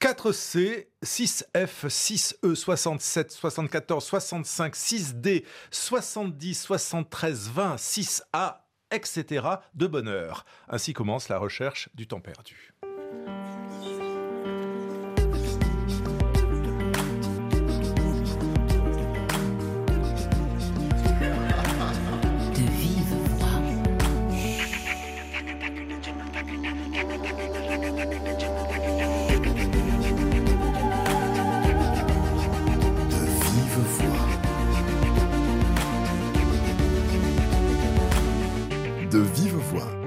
4C, 6F, 6E, 67, 74, 65, 6D, 70, 73, 20, 6A, etc. de bonheur. Ainsi commence la recherche du temps perdu.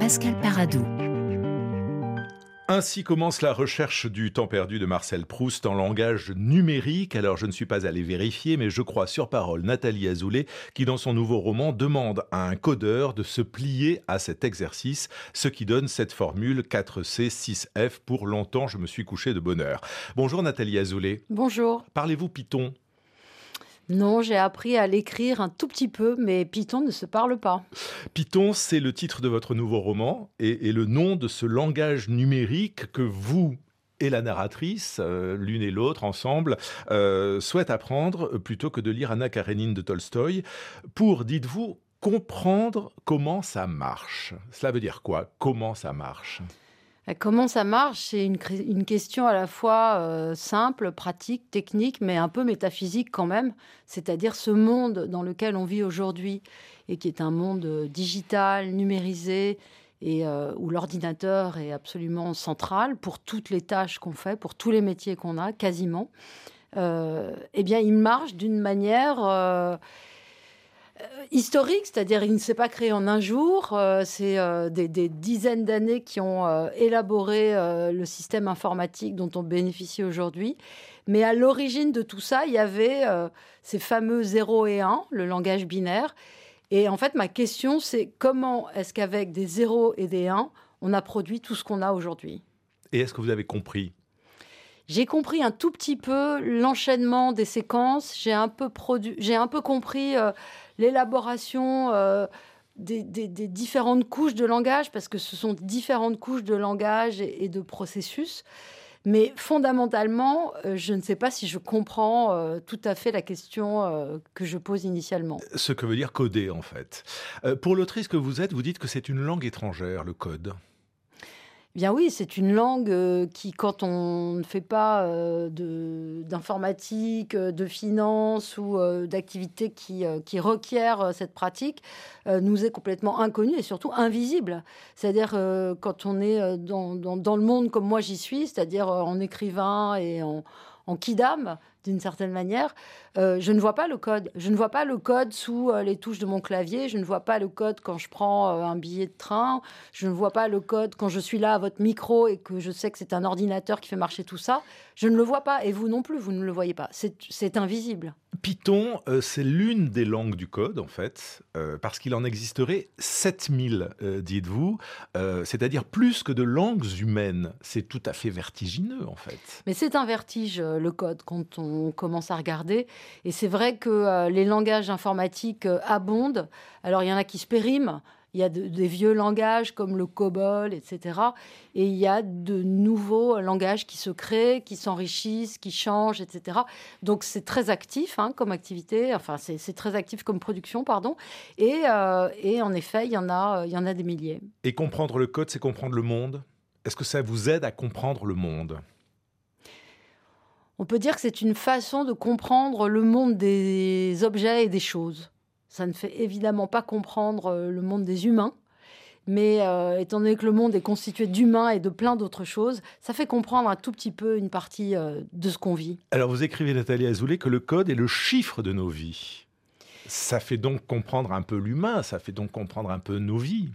Pascal Paradou. Ainsi commence la recherche du temps perdu de Marcel Proust en langage numérique. Alors je ne suis pas allé vérifier, mais je crois sur parole Nathalie Azoulay qui dans son nouveau roman demande à un codeur de se plier à cet exercice, ce qui donne cette formule 4C 6F pour longtemps je me suis couché de bonheur. Bonjour Nathalie Azoulay. Bonjour. Parlez-vous Python? Non, j'ai appris à l'écrire un tout petit peu, mais Python ne se parle pas. Python, c'est le titre de votre nouveau roman et, le nom de ce langage numérique que vous et la narratrice, euh, l'une et l'autre ensemble, euh, souhaitent apprendre plutôt que de lire Anna Karenine de Tolstoï, pour, dites-vous, comprendre comment ça marche. Cela veut dire quoi Comment ça marche? euh, comment ça marche? C'est une, question à la fois euh, simple, pratique, technique, mais un peu métaphysique quand même. C'est-à-dire ce monde dans lequel on vit aujourd'hui et qui est un monde euh, digital, numérisé et où l'ordinateur est absolument central pour toutes les tâches qu'on fait, pour tous les métiers qu'on a, quasiment. eh bien, il marche d'une manière euh, historique, c'est-à-dire il ne s'est pas créé en un jour. Euh, c'est euh, des, dizaines d'années qui ont élaboré le système informatique dont on bénéficie aujourd'hui. Mais à l'origine de tout ça, il y avait ces fameux 0 et 1, le langage binaire. Et en fait, ma question, c'est comment est-ce qu'avec des 0 et des 1, on a produit tout ce qu'on a aujourd'hui? Et est-ce que vous avez compris? J'ai compris un tout petit peu l'enchaînement des séquences. J'ai un peu produit, j'ai un peu compris l'élaboration euh, des, différentes couches de langage, parce que ce sont différentes couches de langage et, de processus. Mais fondamentalement, euh, je ne sais pas si je comprends euh, tout à fait la question que je pose initialement. Ce que veut dire coder, en fait. pour l'autrice que vous êtes, vous dites que c'est une langue étrangère, le code. Bien oui, c'est une langue euh, qui, quand on ne fait pas euh, d'informatique, euh, de, finance ou d'activités qui, qui requièrent cette pratique, nous est complètement inconnue et surtout invisible. C'est-à-dire quand on est dans, dans, le monde comme moi j'y suis, c'est-à-dire en écrivain et en, en kidam, d'une certaine manière, euh, je ne vois pas le code. Je ne vois pas le code sous euh, les touches de mon clavier. Je ne vois pas le code quand je prends euh, un billet de train. Je ne vois pas le code quand je suis là à votre micro et que je sais que c'est un ordinateur qui fait marcher tout ça. Je ne le vois pas. Et vous non plus, vous ne le voyez pas. C'est invisible. Python, c'est l'une des langues du code, en fait, parce qu'il en existerait 7000, dites-vous, c'est-à-dire plus que de langues humaines. C'est tout à fait vertigineux, en fait. Mais c'est un vertige, le code, quand on on commence à regarder. Et c'est vrai que euh, les langages informatiques euh, abondent. Alors il y en a qui se périment. Il y a des vieux langages comme le COBOL, etc. Et il y a de nouveaux langages qui se créent, qui s'enrichissent, qui changent, etc. Donc c'est très actif hein, comme activité, enfin c'est très actif comme production, pardon. Et, euh, et en effet, il y, en a, il y en a des milliers. Et comprendre le code, c'est comprendre le monde Est-ce que ça vous aide à comprendre le monde? On peut dire que c'est une façon de comprendre le monde des objets et des choses. Ça ne fait évidemment pas comprendre euh, le monde des humains, mais euh, étant donné que le monde est constitué d'humains et de plein d'autres choses, ça fait comprendre un tout petit peu une partie euh, de ce qu'on vit. Alors vous écrivez, Nathalie Azoulay, que le code est le chiffre de nos vies. Ça fait donc comprendre un peu l'humain, ça fait donc comprendre un peu nos vies.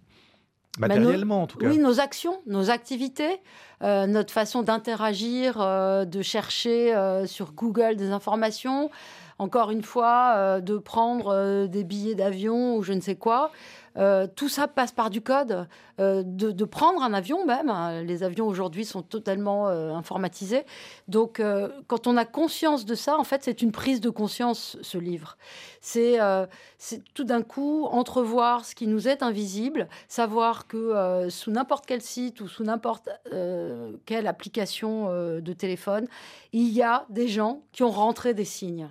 Matériellement, en tout cas. Oui, nos actions, nos activités, euh, notre façon d'interagir, euh, de chercher euh, sur Google des informations. Encore une fois, de prendre des billets d'avion ou je ne sais quoi. Euh, tout ça passe par du code. Euh, de, prendre un avion même. Hein. Les avions aujourd'hui sont totalement euh, informatisés. Donc, quand on a conscience de ça, en fait, c'est une prise de conscience, ce livre. C'est tout d'un coup entrevoir ce qui nous est invisible, savoir que sous n'importe quel site ou sous n'importe quelle application de téléphone, il y a des gens qui ont rentré des signes.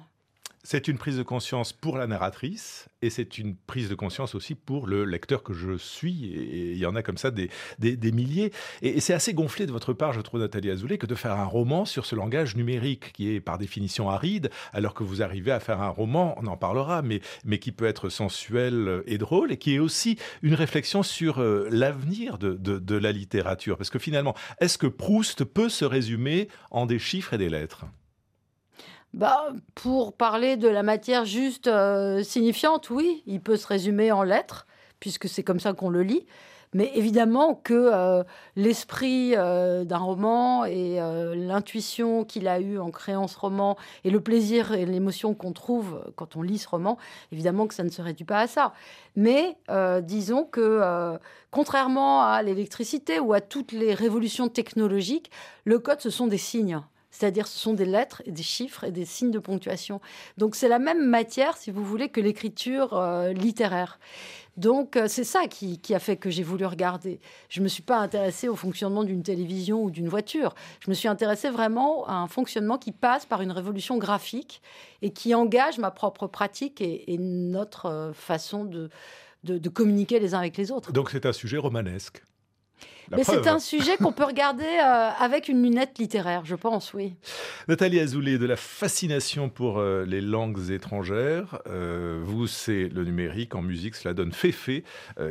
C'est une prise de conscience pour la narratrice et c'est une prise de conscience aussi pour le lecteur que je suis. Et il y en a comme ça des, milliers. Et, c'est assez gonflé de votre part, je trouve, Nathalie Azoulay, que de faire un roman sur ce langage numérique qui est par définition aride, alors que vous arrivez à faire un roman, on en parlera, mais, mais qui peut être sensuel et drôle et qui est aussi une réflexion sur euh, l'avenir de la littérature. Parce que finalement, est-ce que Proust peut se résumer en des chiffres et des lettres? Bah, pour parler de la matière juste euh, signifiante, oui, il peut se résumer en lettres, puisque c'est comme ça qu'on le lit. Mais évidemment que euh, l'esprit euh, d'un roman et l'intuition qu'il a eue en créant ce roman et le plaisir et l'émotion qu'on trouve quand on lit ce roman, évidemment que ça ne se réduit pas à ça. Mais disons que contrairement à l'électricité ou à toutes les révolutions technologiques, le code, ce sont des signes. C'est-à-dire, ce sont des lettres et des chiffres et des signes de ponctuation. Donc, c'est la même matière, si vous voulez, que l'écriture euh, littéraire. Donc, euh, c'est ça qui, a fait que j'ai voulu regarder. Je ne me suis pas intéressée au fonctionnement d'une télévision ou d'une voiture. Je me suis intéressée vraiment à un fonctionnement qui passe par une révolution graphique et qui engage ma propre pratique et, notre euh, façon de, de communiquer les uns avec les autres. Donc, c'est un sujet romanesque. Mais c'est un sujet qu'on peut regarder euh, avec une lunette littéraire, je pense, oui. Nathalie Azoulay, de la fascination pour euh, les langues étrangères. Euh, vous, c'est le numérique. En musique, cela donne Féfé,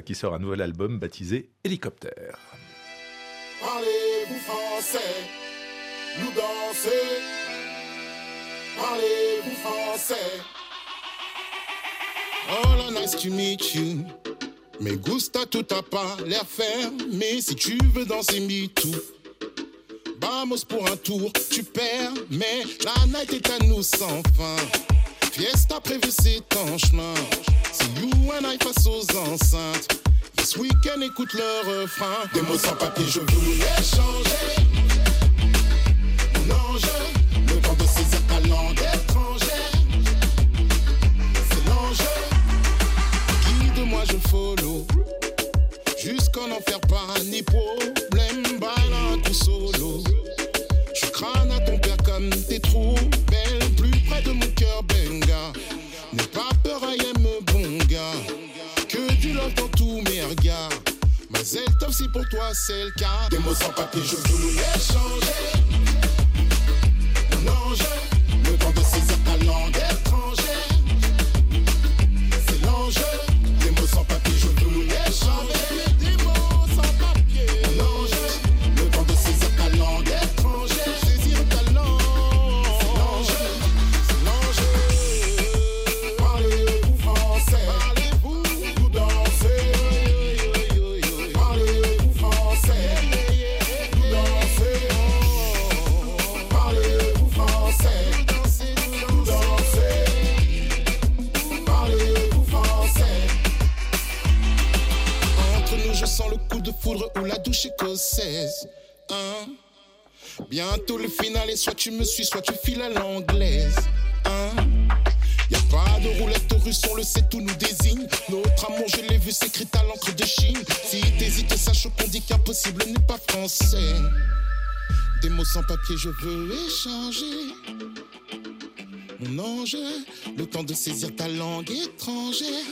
qui sort un nouvel album baptisé Hélicoptère. Parlez-vous français? Nous danser Parlez-vous français? Oh, nice to meet you. Mais gusta tout a pas l'air mais Si tu veux danser me tout. Vamos pour un tour, tu perds, mais la night est à nous sans fin. Fiesta prévu, c'est en chemin. C'est you and I face aux enceintes. This weekend, écoute le refrain. Des mots sans papier, je voulais changer. Pour toi Bientôt le final et soit tu me suis, soit tu files à l'anglaise. Hein? Y a pas de roulette russe, on le sait, tout nous désigne. Notre amour, je l'ai vu, s'écrit à l'encre de Chine. Si t'hésites, sache qu'on dit qu'impossible n'est pas français. Des mots sans papier, je veux échanger. Mon ange, le temps de saisir ta langue étrangère.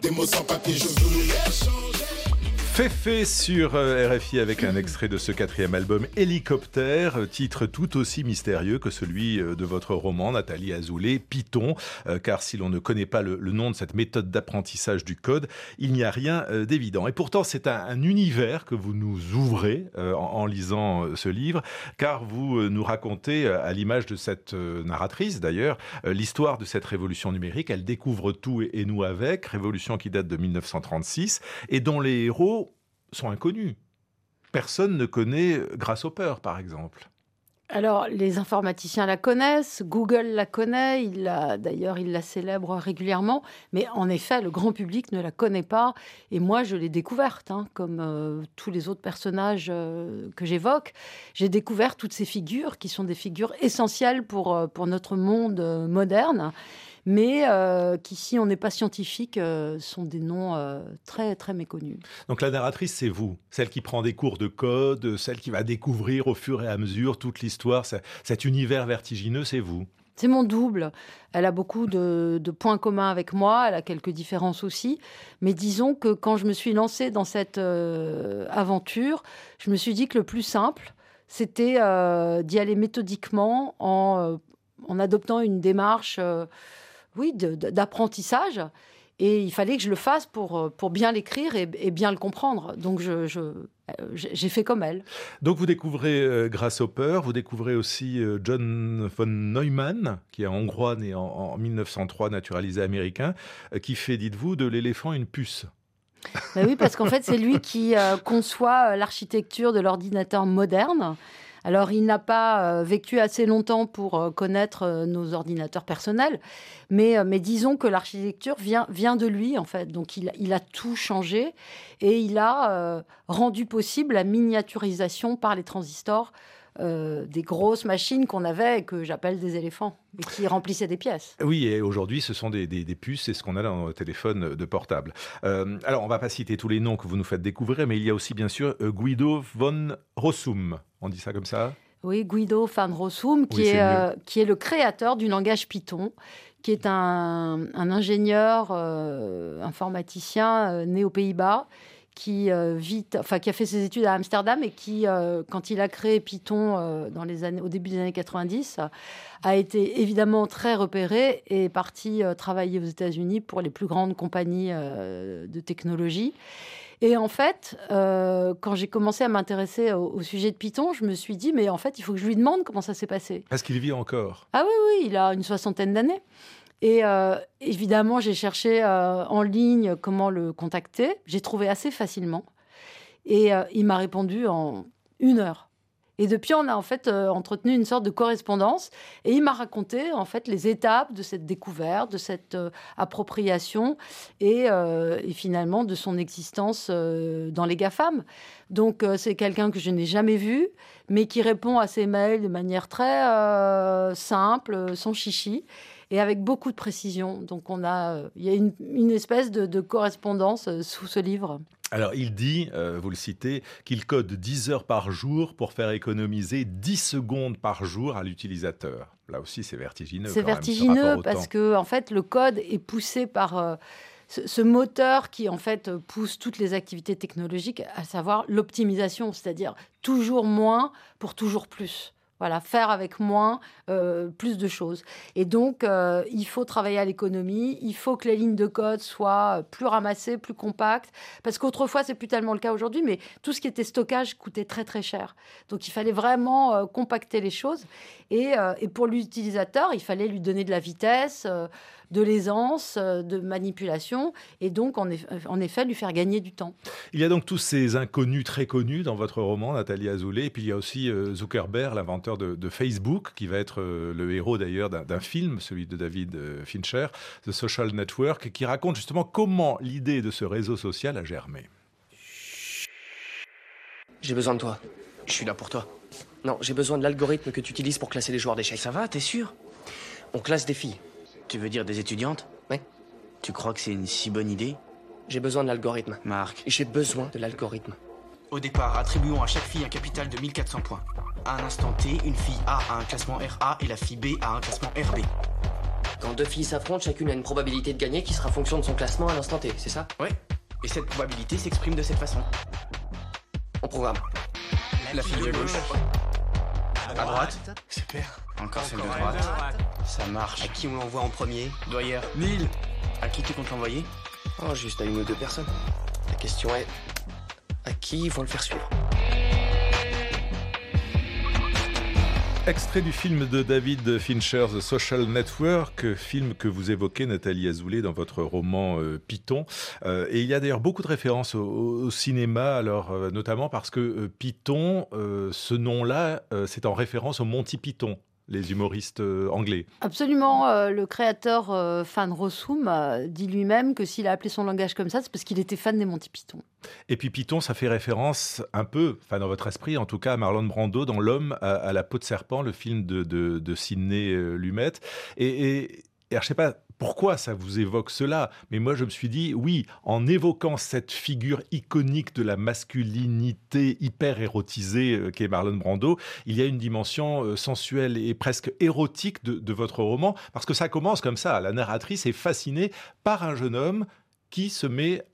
Des mots sans papier, je voulais changer. Féfé sur euh, RFI avec un extrait de ce quatrième album Hélicoptère, titre tout aussi mystérieux que celui euh, de votre roman Nathalie Azoulay, Python, euh, car si l'on ne connaît pas le, nom de cette méthode d'apprentissage du code, il n'y a rien d'évident. Et pourtant, c'est un, univers que vous nous ouvrez en, lisant ce livre, car vous nous racontez, à l'image de cette narratrice d'ailleurs, l'histoire de cette révolution numérique. Elle découvre tout et, et nous avec, révolution qui date de 1936, et dont les héros sont inconnus. Personne ne connaît Grâce au peur, par exemple. alors, les informaticiens la connaissent, Google la connaît, il d'ailleurs, il la célèbre régulièrement, mais en effet, le grand public ne la connaît pas. Et moi, je l'ai découverte, hein, comme euh, tous les autres personnages euh, que j'évoque. J'ai découvert toutes ces figures qui sont des figures essentielles pour, euh, pour notre monde moderne mais euh, qui, si on n'est pas scientifique, euh, sont des noms euh, très, très méconnus. Donc la narratrice, c'est vous, celle qui prend des cours de code, celle qui va découvrir au fur et à mesure toute l'histoire, cet univers vertigineux, c'est vous. C'est mon double. Elle a beaucoup de, points communs avec moi, elle a quelques différences aussi. Mais disons que quand je me suis lancée dans cette aventure, je me suis dit que le plus simple, c'était d'y aller méthodiquement en, en, adoptant une démarche oui, d'apprentissage. Et il fallait que je le fasse pour, euh, pour bien l'écrire et, bien le comprendre. Donc, je, euh, j'ai fait comme elle. Donc, vous découvrez euh, Grasshopper, vous découvrez aussi John von Neumann, qui est hongrois, né en, 1903, naturalisé américain, qui fait, dites-vous, de l'éléphant une puce. Ben oui, parce qu'en fait, c'est lui qui conçoit l'architecture de l'ordinateur moderne. Alors, il n'a pas euh, vécu assez longtemps pour euh, connaître euh, nos ordinateurs personnels, mais, disons que l'architecture vient, de lui, en fait. Donc, il, a tout changé et il a rendu possible la miniaturisation par les transistors des grosses machines qu'on avait que j'appelle des éléphants et qui remplissaient des pièces. Oui, et aujourd'hui, ce sont des, puces, c'est ce qu'on a dans nos téléphones de portable. alors, on ne va pas citer tous les noms que vous nous faites découvrir, mais il y a aussi, bien sûr, Guido von Rossum. On dit ça comme ça? Oui, Guido van Rossum, qui, est, euh, qui est le créateur du langage Python, qui est un, ingénieur euh, informaticien euh, né aux Pays-Bas, qui, vit, enfin, qui a fait ses études à Amsterdam et qui, quand il a créé Python dans les années, au début des années 90, a été évidemment très repéré et est parti travailler aux États-Unis pour les plus grandes compagnies de technologie. Et en fait, euh, quand j'ai commencé à m'intéresser au, sujet de Python, je me suis dit, mais en fait, il faut que je lui demande comment ça s'est passé. Parce qu'il vit encore. Ah oui, oui, il a une soixantaine d'années. Et euh, évidemment, j'ai cherché euh, en ligne comment le contacter. J'ai trouvé assez facilement. Et il m'a répondu en une heure. Et depuis, on a en fait euh, entretenu une sorte de correspondance. Et il m'a raconté en fait les étapes de cette découverte, de cette euh, appropriation et, euh, et, finalement de son existence dans les GAFAM. Donc c'est quelqu'un que je n'ai jamais vu, mais qui répond à ses mails de manière très simple, sans chichi et avec beaucoup de précision. Donc on a, il y a une, une espèce de, de correspondance sous ce livre. Alors, il dit, euh, vous le citez, qu'il code 10 heures par jour pour faire économiser 10 secondes par jour à l'utilisateur. Là aussi, c'est vertigineux. C'est vertigineux parce que, en fait, le code est poussé par euh, ce, moteur qui, en fait, pousse toutes les activités technologiques, à savoir l'optimisation, c'est-à-dire toujours moins pour toujours plus. Voilà, faire avec moins, euh, plus de choses. Et donc, euh, il faut travailler à l'économie, il faut que les lignes de code soient plus ramassées, plus compactes, parce qu'autrefois, c'est plus tellement le cas aujourd'hui, mais tout ce qui était stockage coûtait très très cher. Donc, il fallait vraiment euh, compacter les choses. Et, et pour l'utilisateur, il fallait lui donner de la vitesse de l'aisance, euh, de manipulation, et donc en effet, lui faire gagner du temps. Il y a donc tous ces inconnus très connus dans votre roman, Nathalie Azoulay, et puis il y a aussi euh, Zuckerberg, l'inventeur de, Facebook, qui va être euh, le héros d'ailleurs d'un film, celui de David Fincher, The Social Network, qui raconte justement comment l'idée de ce réseau social a germé. J'ai besoin de toi. Je suis là pour toi. Non, j'ai besoin de l'algorithme que tu utilises pour classer les joueurs d'échecs. Ça va, t'es sûr? On classe des filles. Tu veux dire des étudiantes Oui. Tu crois que c'est une si bonne idée J'ai besoin de l'algorithme. Marc. J'ai besoin de l'algorithme. Au départ, attribuons à chaque fille un capital de 1400 points. À un instant T, une fille A a un classement RA et la fille B a un classement RB. Quand deux filles s'affrontent, chacune a une probabilité de gagner qui sera fonction de son classement à l'instant T, c'est ça? Ouais. Et cette probabilité s'exprime de cette façon. On programme. La, fille de gauche. À droite. Super. Encore celle de droite. Ça marche. À qui on l'envoie en premier Doyer. Mille. À qui tu comptes l'envoyer Oh, juste à une ou deux personnes. La question est à qui ils vont le faire suivre Extrait du film de David Fincher, The Social Network, film que vous évoquez, Nathalie Azoulay, dans votre roman euh, Python. Euh, et il y a d'ailleurs beaucoup de références au, cinéma, alors euh, notamment parce que Python, ce nom-là, c'est en référence au Monty Python, les humoristes euh, anglais. Absolument. Euh, le créateur euh, Fan Rossum dit lui-même que s'il a appelé son langage comme ça, c'est parce qu'il était fan des Monty Python. Et puis Python, ça fait référence un peu, enfin dans votre esprit en tout cas, à Marlon Brando dans L'homme à, la peau de serpent, le film de, de, Sidney Lumet. Et, et, et alors, je sais pas, pourquoi ça vous évoque cela? Mais moi, je me suis dit, oui, en évoquant cette figure iconique de la masculinité hyper érotisée euh, qu'est Marlon Brando, il y a une dimension euh, sensuelle et presque érotique de, votre roman, parce que ça commence comme ça. La narratrice est fascinée par un jeune homme qui se met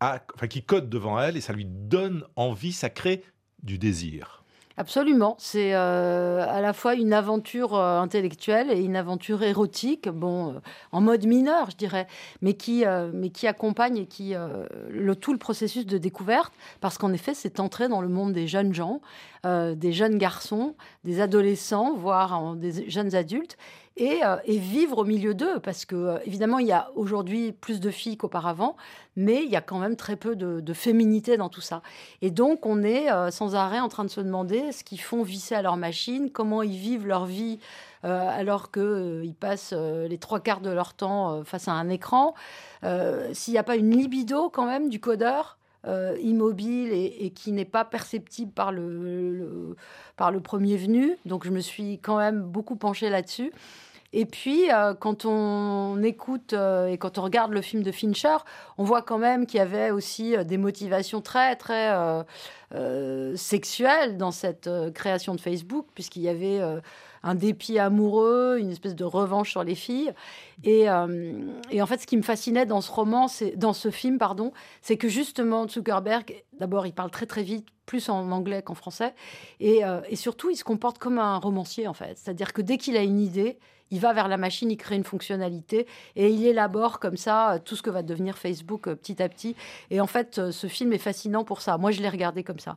à, enfin, qui code devant elle et ça lui donne envie, ça crée du désir. Absolument. C'est euh, à la fois une aventure euh, intellectuelle et une aventure érotique, bon, euh, en mode mineur, je dirais, mais qui, mais qui accompagne et qui le, tout le processus de découverte, parce qu'en effet, c'est entrer dans le monde des jeunes gens, des jeunes garçons, des adolescents, voire des jeunes adultes, euh, et, vivre au milieu d'eux. Parce que, euh, évidemment, il y a aujourd'hui plus de filles qu'auparavant, mais il y a quand même très peu de, féminité dans tout ça. Et donc, on est euh, sans arrêt en train de se demander ce qu'ils font visser à leur machine, comment ils vivent leur vie. alors qu'ils passent les trois quarts de leur temps face à un écran, s'il n'y a pas une libido quand même du codeur, immobile et, qui n'est pas perceptible par le, par le premier venu. Donc je me suis quand même beaucoup penchée là-dessus. Et puis, euh, quand on écoute euh, et quand on regarde le film de Fincher, on voit quand même qu'il y avait aussi euh, des motivations très, très sexuelles dans cette création de Facebook, puisqu'il y avait un dépit amoureux, une espèce de revanche sur les filles. Et, en fait, ce qui me fascinait dans ce roman, dans ce film, pardon, c'est que justement Zuckerberg, d'abord, il parle très très vite, plus en anglais qu'en français, et surtout, il se comporte comme un romancier en fait. C'est-à-dire que dès qu'il a une idée, il va vers la machine, il crée une fonctionnalité et il élabore comme ça euh, tout ce que va devenir Facebook euh, petit à petit. Et en fait, euh, ce film est fascinant pour ça. Moi, je l'ai regardé comme ça.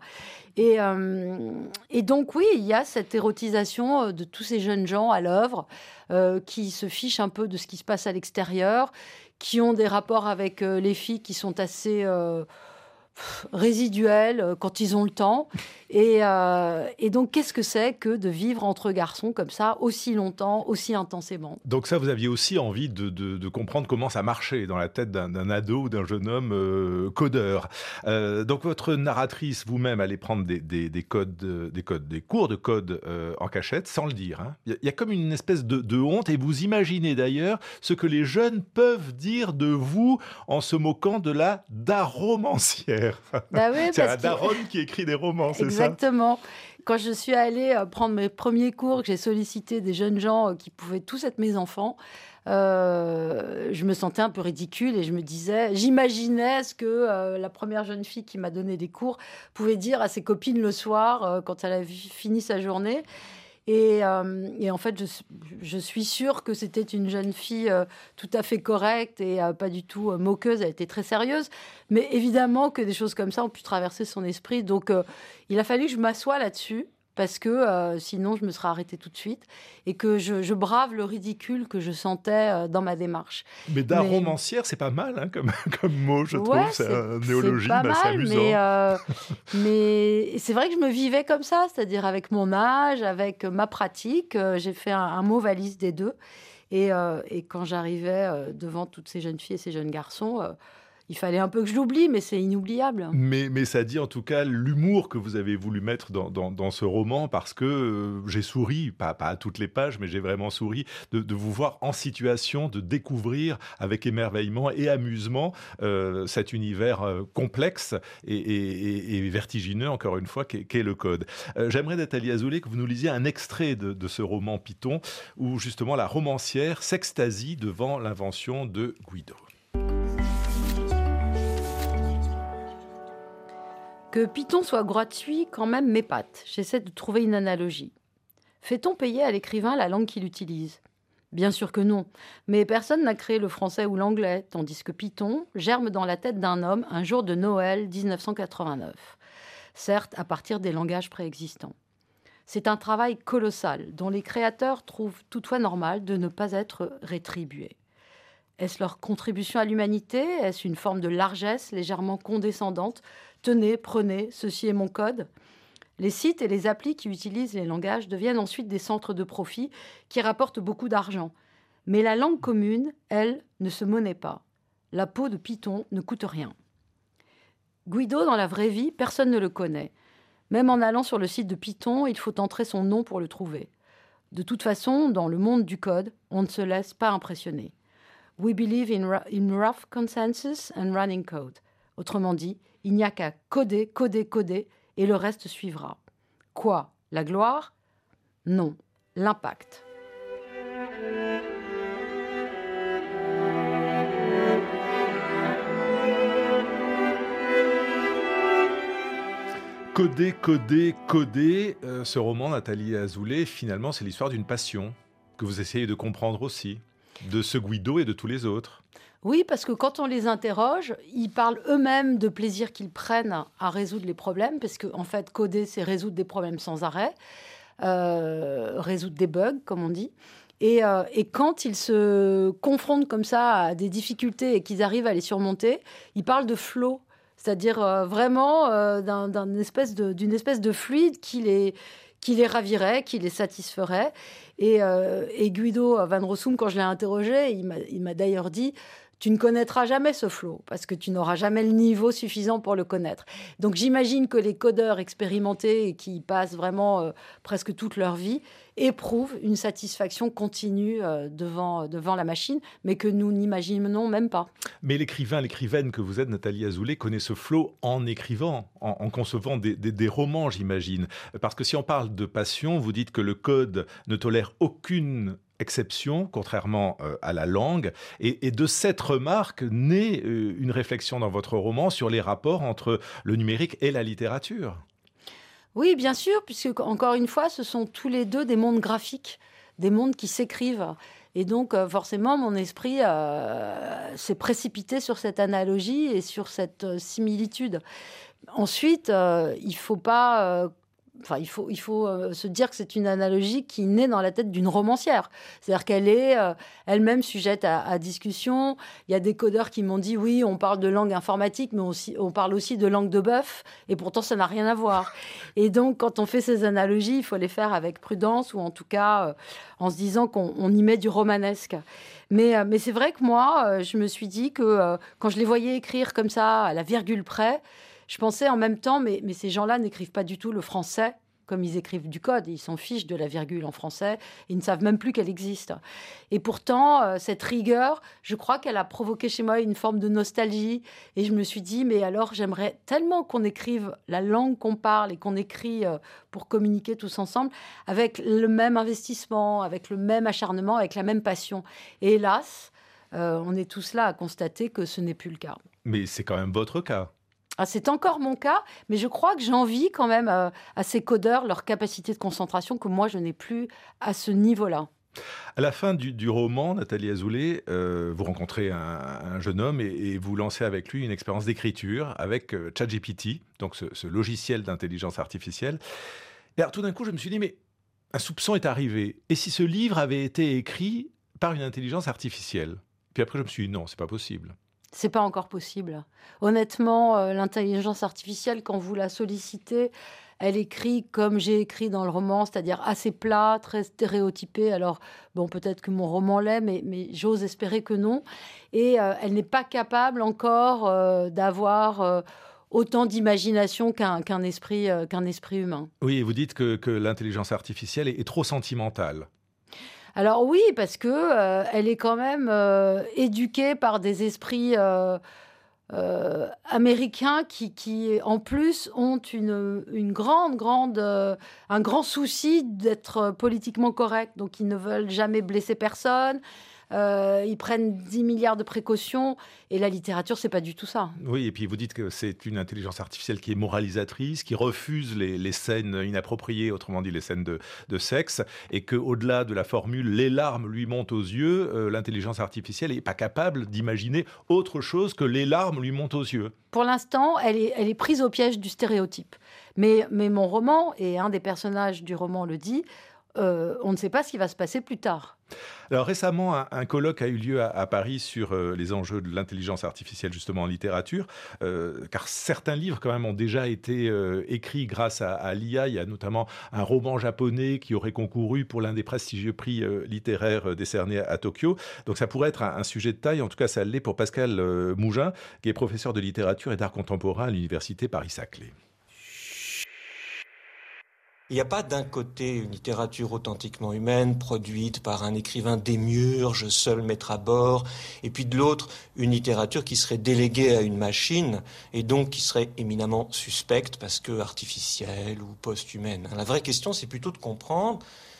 Et, donc, oui, il y a cette érotisation de tous ces jeunes gens à l'œuvre qui se fichent un peu de ce qui se passe à l'extérieur, qui ont des rapports avec les filles qui sont assez résiduels quand ils ont le temps. Et, euh, et donc, qu'est-ce que c'est que de vivre entre garçons comme ça, aussi longtemps, aussi intensément? Donc ça, vous aviez aussi envie de, de, comprendre comment ça marchait dans la tête d'un ado ou d'un jeune homme euh, codeur. donc votre narratrice vous-même allait prendre des, des, codes, des codes, des cours de code en cachette, sans le dire. Hein. Il y, a comme une espèce de, de honte, et vous imaginez d'ailleurs ce que les jeunes peuvent dire de vous en se moquant de la daromancière. Bah c'est la daronne qui écrit des romans, c'est ça Exactement. Quand je suis allée euh, prendre mes premiers cours, que j'ai sollicité des jeunes gens euh, qui pouvaient tous être mes enfants, euh, je me sentais un peu ridicule et je me disais, j'imaginais ce que la première jeune fille qui m'a donné des cours pouvait dire à ses copines le soir quand elle a fini sa journée. Euh, et, en fait, je, suis sûre que c'était une jeune fille euh, tout à fait correcte et euh, pas du tout moqueuse. Elle était très sérieuse. Mais évidemment que des choses comme ça ont pu traverser son esprit. Donc, il a fallu que je m'assoie là-dessus parce que euh, sinon je me serais arrêtée tout de suite et que je, brave le ridicule que je sentais euh, dans ma démarche. Mais d'un romancière, c'est pas mal hein, comme, comme mot, je trouve. C'est un néologisme pas assez amusant. Mais, euh, mais c'est vrai que je me vivais comme ça, c'est-à-dire avec mon âge, avec ma pratique. J'ai fait un, un, mot valise des deux. Et, et quand j'arrivais devant toutes ces jeunes filles et ces jeunes garçons, il fallait un peu que je l'oublie, mais c'est inoubliable. Mais, ça dit en tout cas l'humour que vous avez voulu mettre dans, ce roman, parce que euh, j'ai souri, pas, pas à toutes les pages, mais j'ai vraiment souri de, vous voir en situation de découvrir avec émerveillement et amusement euh, cet univers euh, complexe et, et, vertigineux, encore une fois, qu'est le code. J'aimerais, Nathalie Azoulay, que vous nous lisiez un extrait de, de ce roman Python, où justement la romancière s'extasie devant l'invention de Guido. Que Python soit gratuit, quand même, m'épate. J'essaie de trouver une analogie. Fait-on payer à l'écrivain la langue qu'il utilise? Bien sûr que non. Mais personne n'a créé le français ou l'anglais, tandis que Python germe dans la tête d'un homme un jour de Noël 1989. Certes, à partir des langages préexistants. C'est un travail colossal dont les créateurs trouvent toutefois normal de ne pas être rétribués. Est-ce leur contribution à l'humanité? Est-ce une forme de largesse légèrement condescendante? Tenez, prenez, ceci est mon code les sites et les applis qui utilisent les langages deviennent ensuite des centres de profit qui rapportent beaucoup d'argent. Mais la langue commune, elle, ne se monnaie pas. La peau de Python ne coûte rien. Guido, dans la vraie vie, personne ne le connaît. Même en allant sur le site de Python, il faut entrer son nom pour le trouver. De toute façon, dans le monde du code, on ne se laisse pas impressionner. We believe in, in rough consensus and running code. Autrement dit, il n'y a qu'à coder, coder, coder et le reste suivra. Quoi La gloire? Non, l'impact. Coder, coder, coder. Euh, ce roman, Nathalie Azoulay, finalement, c'est l'histoire d'une passion que vous essayez de comprendre aussi, de ce Guido et de tous les autres. Oui, parce que quand on les interroge, ils parlent eux-mêmes de plaisir qu'ils prennent à résoudre les problèmes, parce qu'en en fait, coder, c'est résoudre des problèmes sans arrêt, euh, résoudre des bugs, comme on dit. Euh, et, quand ils se confrontent comme ça à des difficultés et qu'ils arrivent à les surmonter, ils parlent de flow, c'est-à-dire euh, vraiment d'une espèce, de fluide qui les, ravirait, qui les satisferait. Et, et Guido Van Rossum, quand je l'ai interrogé, il m'a d'ailleurs dit tu ne connaîtras jamais ce flow parce que tu n'auras jamais le niveau suffisant pour le connaître. Donc j'imagine que les codeurs expérimentés qui passent vraiment euh, presque toute leur vie éprouvent une satisfaction continue euh, devant, devant la machine, mais que nous n'imaginons même pas. Mais l'écrivain, l'écrivaine que vous êtes, Nathalie Azoulay, connaît ce flow en écrivant, en, concevant des, des romans, j'imagine. Parce que si on parle de passion, vous dites que le code ne tolère aucune exception, contrairement euh, à la langue. Et, de cette remarque naît euh, une réflexion dans votre roman sur les rapports entre le numérique et la littérature. Oui, bien sûr, puisque encore une fois, ce sont tous les deux des mondes graphiques, des mondes qui s'écrivent. Et donc, euh, forcément, mon esprit s'est précipité sur cette analogie et sur cette similitude. Ensuite, il ne faut pas Enfin, il faut, il faut euh, se dire que c'est une analogie qui naît dans la tête d'une romancière. C'est-à-dire qu'elle est, euh, elle-même sujette à, discussion. Il y a des codeurs qui m'ont dit oui, on parle de langue informatique, mais aussi, on parle aussi de langue de bœuf, et pourtant ça n'a rien à voir. Et donc, quand on fait ces analogies, il faut les faire avec prudence, ou en tout cas euh, en se disant qu'on y met du romanesque. Mais, mais c'est vrai que moi, je me suis dit que quand je les voyais écrire comme ça, à la virgule près, je pensais en même temps, mais, ces gens-là n'écrivent pas du tout le français comme ils écrivent du code. Ils s'en fichent de la virgule en français. Ils ne savent même plus qu'elle existe. Et pourtant, euh, cette rigueur, je crois qu'elle a provoqué chez moi une forme de nostalgie. Et je me suis dit, mais alors j'aimerais tellement qu'on écrive la langue qu'on parle et qu'on écrit euh, pour communiquer tous ensemble avec le même investissement, avec le même acharnement, avec la même passion. Et hélas, euh, on est tous là à constater que ce n'est plus le cas. Mais c'est quand même votre cas. Ah, c'est encore mon cas, mais je crois que j'envie quand même euh, à ces codeurs leur capacité de concentration que moi je n'ai plus à ce niveau-là. À la fin du, roman, Nathalie Azoulay, euh, vous rencontrez un, jeune homme et, vous lancez avec lui une expérience d'écriture avec euh, ChatGPT, donc ce, logiciel d'intelligence artificielle. Et alors tout d'un coup, je me suis dit, mais un soupçon est arrivé. Et si ce livre avait été écrit par une intelligence artificielle? Puis après, je me suis dit, non, c'est pas possible. C'est pas encore possible. Honnêtement, euh, l'intelligence artificielle, quand vous la sollicitez, elle écrit comme j'ai écrit dans le roman, c'est-à-dire assez plat, très stéréotypé. Alors, bon, peut-être que mon roman l'est, mais, j'ose espérer que non. Et euh, elle n'est pas capable encore euh, d'avoir autant d'imagination qu'un esprit, qu'un esprit humain. Oui, et vous dites que, l'intelligence artificielle est trop sentimentale. Alors oui, parce que euh, elle est quand même euh, éduquée par des esprits euh, américains qui, en plus, ont un grand souci d'être politiquement correct. Donc, ils ne veulent jamais blesser personne. Euh, ils prennent 10 milliards de précautions, et la littérature, c'est pas du tout ça. Oui, et puis vous dites que c'est une intelligence artificielle qui est moralisatrice, qui refuse les, scènes inappropriées, autrement dit les scènes de, sexe, et qu'au-delà de la formule « les larmes lui montent aux yeux euh, l'intelligence artificielle n'est pas capable d'imaginer autre chose que les larmes lui montent aux yeux. Pour l'instant, elle est, elle est prise au piège du stéréotype. Mais, mais mon roman, et un des personnages du roman le dit, euh, on ne sait pas ce qui va se passer plus tard. Alors récemment, un, colloque a eu lieu à, Paris sur euh, les enjeux de l'intelligence artificielle justement en littérature, euh, car certains livres quand même ont déjà été écrits grâce à, l'IA. Il y a notamment un roman japonais qui aurait concouru pour l'un des prestigieux prix littéraires décernés à, Tokyo. Donc ça pourrait être un, un, sujet de taille. En tout cas, ça l'est pour Pascal Mougin, qui est professeur de littérature et d'art contemporain à l'université Paris-Saclay. Il n'y a pas d'un côté une littérature authentiquement humaine produite par un écrivain démiurge, seul maître à bord, et puis de l'autre une littérature qui serait déléguée à une machine et donc qui serait éminemment suspecte parce que artificielle ou post-humaine. La vraie question, c'est plutôt de comprendre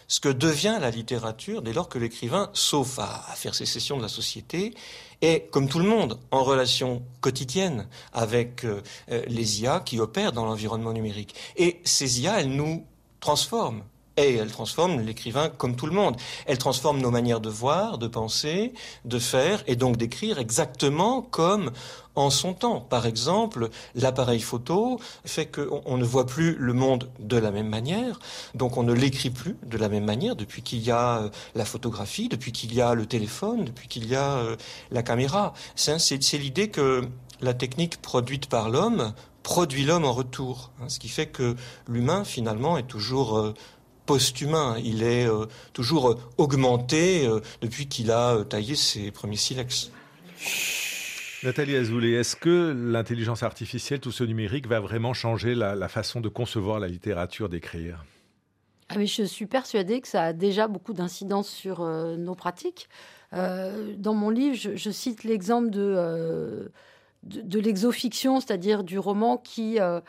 ce que devient la littérature dès lors que l'écrivain, sauf à, faire sécession de la société, est, comme tout le monde, en relation quotidienne avec euh, euh, les IA qui opèrent dans l'environnement numérique. Et ces IA, elles nous transforme. Et elle transforme l'écrivain comme tout le monde. Elle transforme nos manières de voir, de penser, de faire et donc d'écrire exactement comme en son temps. Par exemple, l'appareil photo fait qu'on ne voit plus le monde de la même manière, donc on ne l'écrit plus de la même manière depuis qu'il y a euh, la photographie, depuis qu'il y a le téléphone, depuis qu'il y a euh, la caméra. C'est l'idée que la technique produite par l'homme produit l'homme en retour. Hein, ce qui fait que l'humain, finalement, est toujours euh, post-humain. Il est euh, toujours euh, augmenté depuis qu'il a taillé ses premiers silex. Nathalie Azoulay, est-ce que l'intelligence artificielle, tout ce numérique, va vraiment changer la, façon de concevoir la littérature, d'écrire? Ah mais je suis persuadée que ça a déjà beaucoup d'incidence sur nos pratiques. dans mon livre, je, cite l'exemple de de, l'exofiction, c'est-à-dire du roman qui, euh,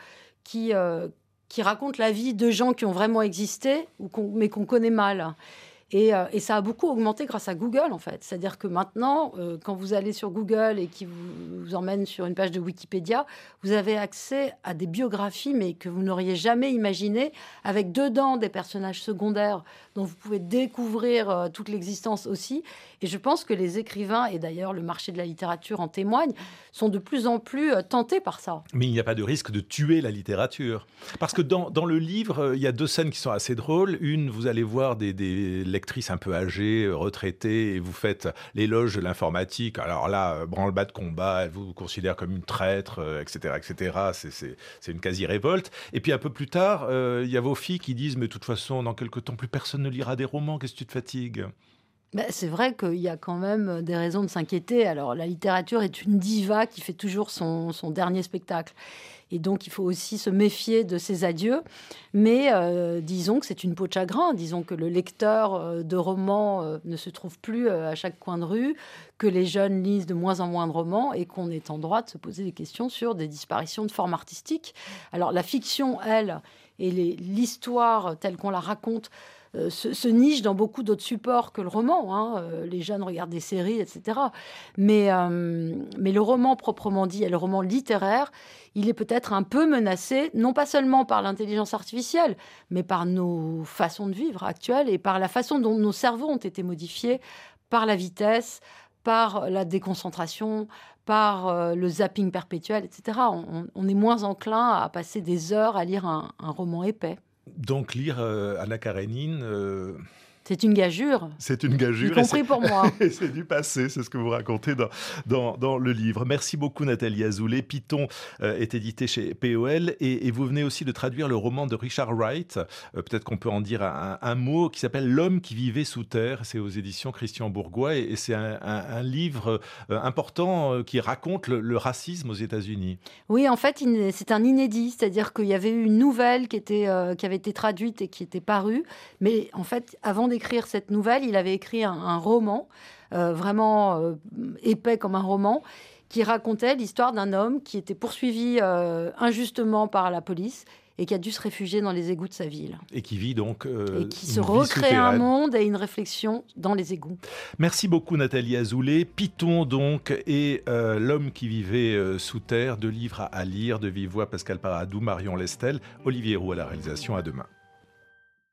qui, euh, qui raconte la vie de gens qui ont vraiment existé, mais qu'on connaît mal. Euh, et, ça a beaucoup augmenté grâce à Google, en fait. C'est-à-dire que maintenant, quand vous allez sur Google et qui vous, emmène sur une page de Wikipédia, vous avez accès à des biographies, mais que vous n'auriez jamais imaginé, avec dedans des personnages secondaires dont vous pouvez découvrir toute l'existence aussi. Et je pense que les écrivains, et d'ailleurs le marché de la littérature en témoigne, sont de plus en plus tentés par ça. Mais il n'y a pas de risque de tuer la littérature. Parce que dans, dans le livre, il y a deux scènes qui sont assez drôles. Une, vous allez voir des, des un peu âgée, euh, retraitée, et vous faites l'éloge de l'informatique. Alors là, euh, branle-bas de combat, elle vous considère comme une traître, etc., euh, etc. C'est une quasi-révolte. Et puis un peu plus tard, il y a vos filles qui disent, mais de toute façon, dans quelques temps, plus personne ne lira des romans, qu'est-ce que tu te fatigues? Bah, c'est vrai qu'il y a quand même des raisons de s'inquiéter. Alors, la littérature est une diva qui fait toujours son, dernier spectacle. Et donc, il faut aussi se méfier de ces adieux. Mais euh, disons que c'est une peau de chagrin. Disons que le lecteur euh, de romans euh, ne se trouve plus à chaque coin de rue, que les jeunes lisent de moins en moins de romans et qu'on est en droit de se poser des questions sur des disparitions de formes artistiques. Alors, la fiction, elle, et l'histoire telle qu'on la raconte, euh, se, niche dans beaucoup d'autres supports que le roman. Hein. Euh, les jeunes regardent des séries, etc. Mais, euh, mais le roman proprement dit et le roman littéraire, il est peut-être un peu menacé, non pas seulement par l'intelligence artificielle, mais par nos façons de vivre actuelles et par la façon dont nos cerveaux ont été modifiés par la vitesse, par la déconcentration, par le zapping perpétuel, etc. On, est moins enclin à passer des heures à lire un roman épais. Donc lire euh, Anna Karenine... Euh, c'est une gageure. C'est une gageure. Y compris pour moi. c'est du passé, c'est ce que vous racontez dans, dans, le livre. Merci beaucoup Nathalie Azoulay. Python euh, est édité chez POL et, vous venez aussi de traduire le roman de Richard Wright. Peut-être qu'on peut en dire un, mot qui s'appelle L'homme qui vivait sous terre. C'est aux éditions Christian Bourgois et, c'est un, livre important qui raconte le, le racisme aux États-Unis. Oui, en fait, c'est un inédit, c'est-à-dire qu'il y avait eu une nouvelle qui était euh, qui avait été traduite et qui était parue, mais en fait, avant d'écrire cette nouvelle, il avait écrit un, roman euh, vraiment euh, épais comme un roman qui racontait l'histoire d'un homme qui était poursuivi injustement par la police et qui a dû se réfugier dans les égouts de sa ville. Et qui vit donc. et qui se recrée un monde et une réflexion dans les égouts. Merci beaucoup Nathalie Azoulay. Python donc et l'homme qui vivait sous terre, deux livres à, lire de vive voix Pascal Paradou, Marion Lestel, Olivier Roux à la réalisation. À demain.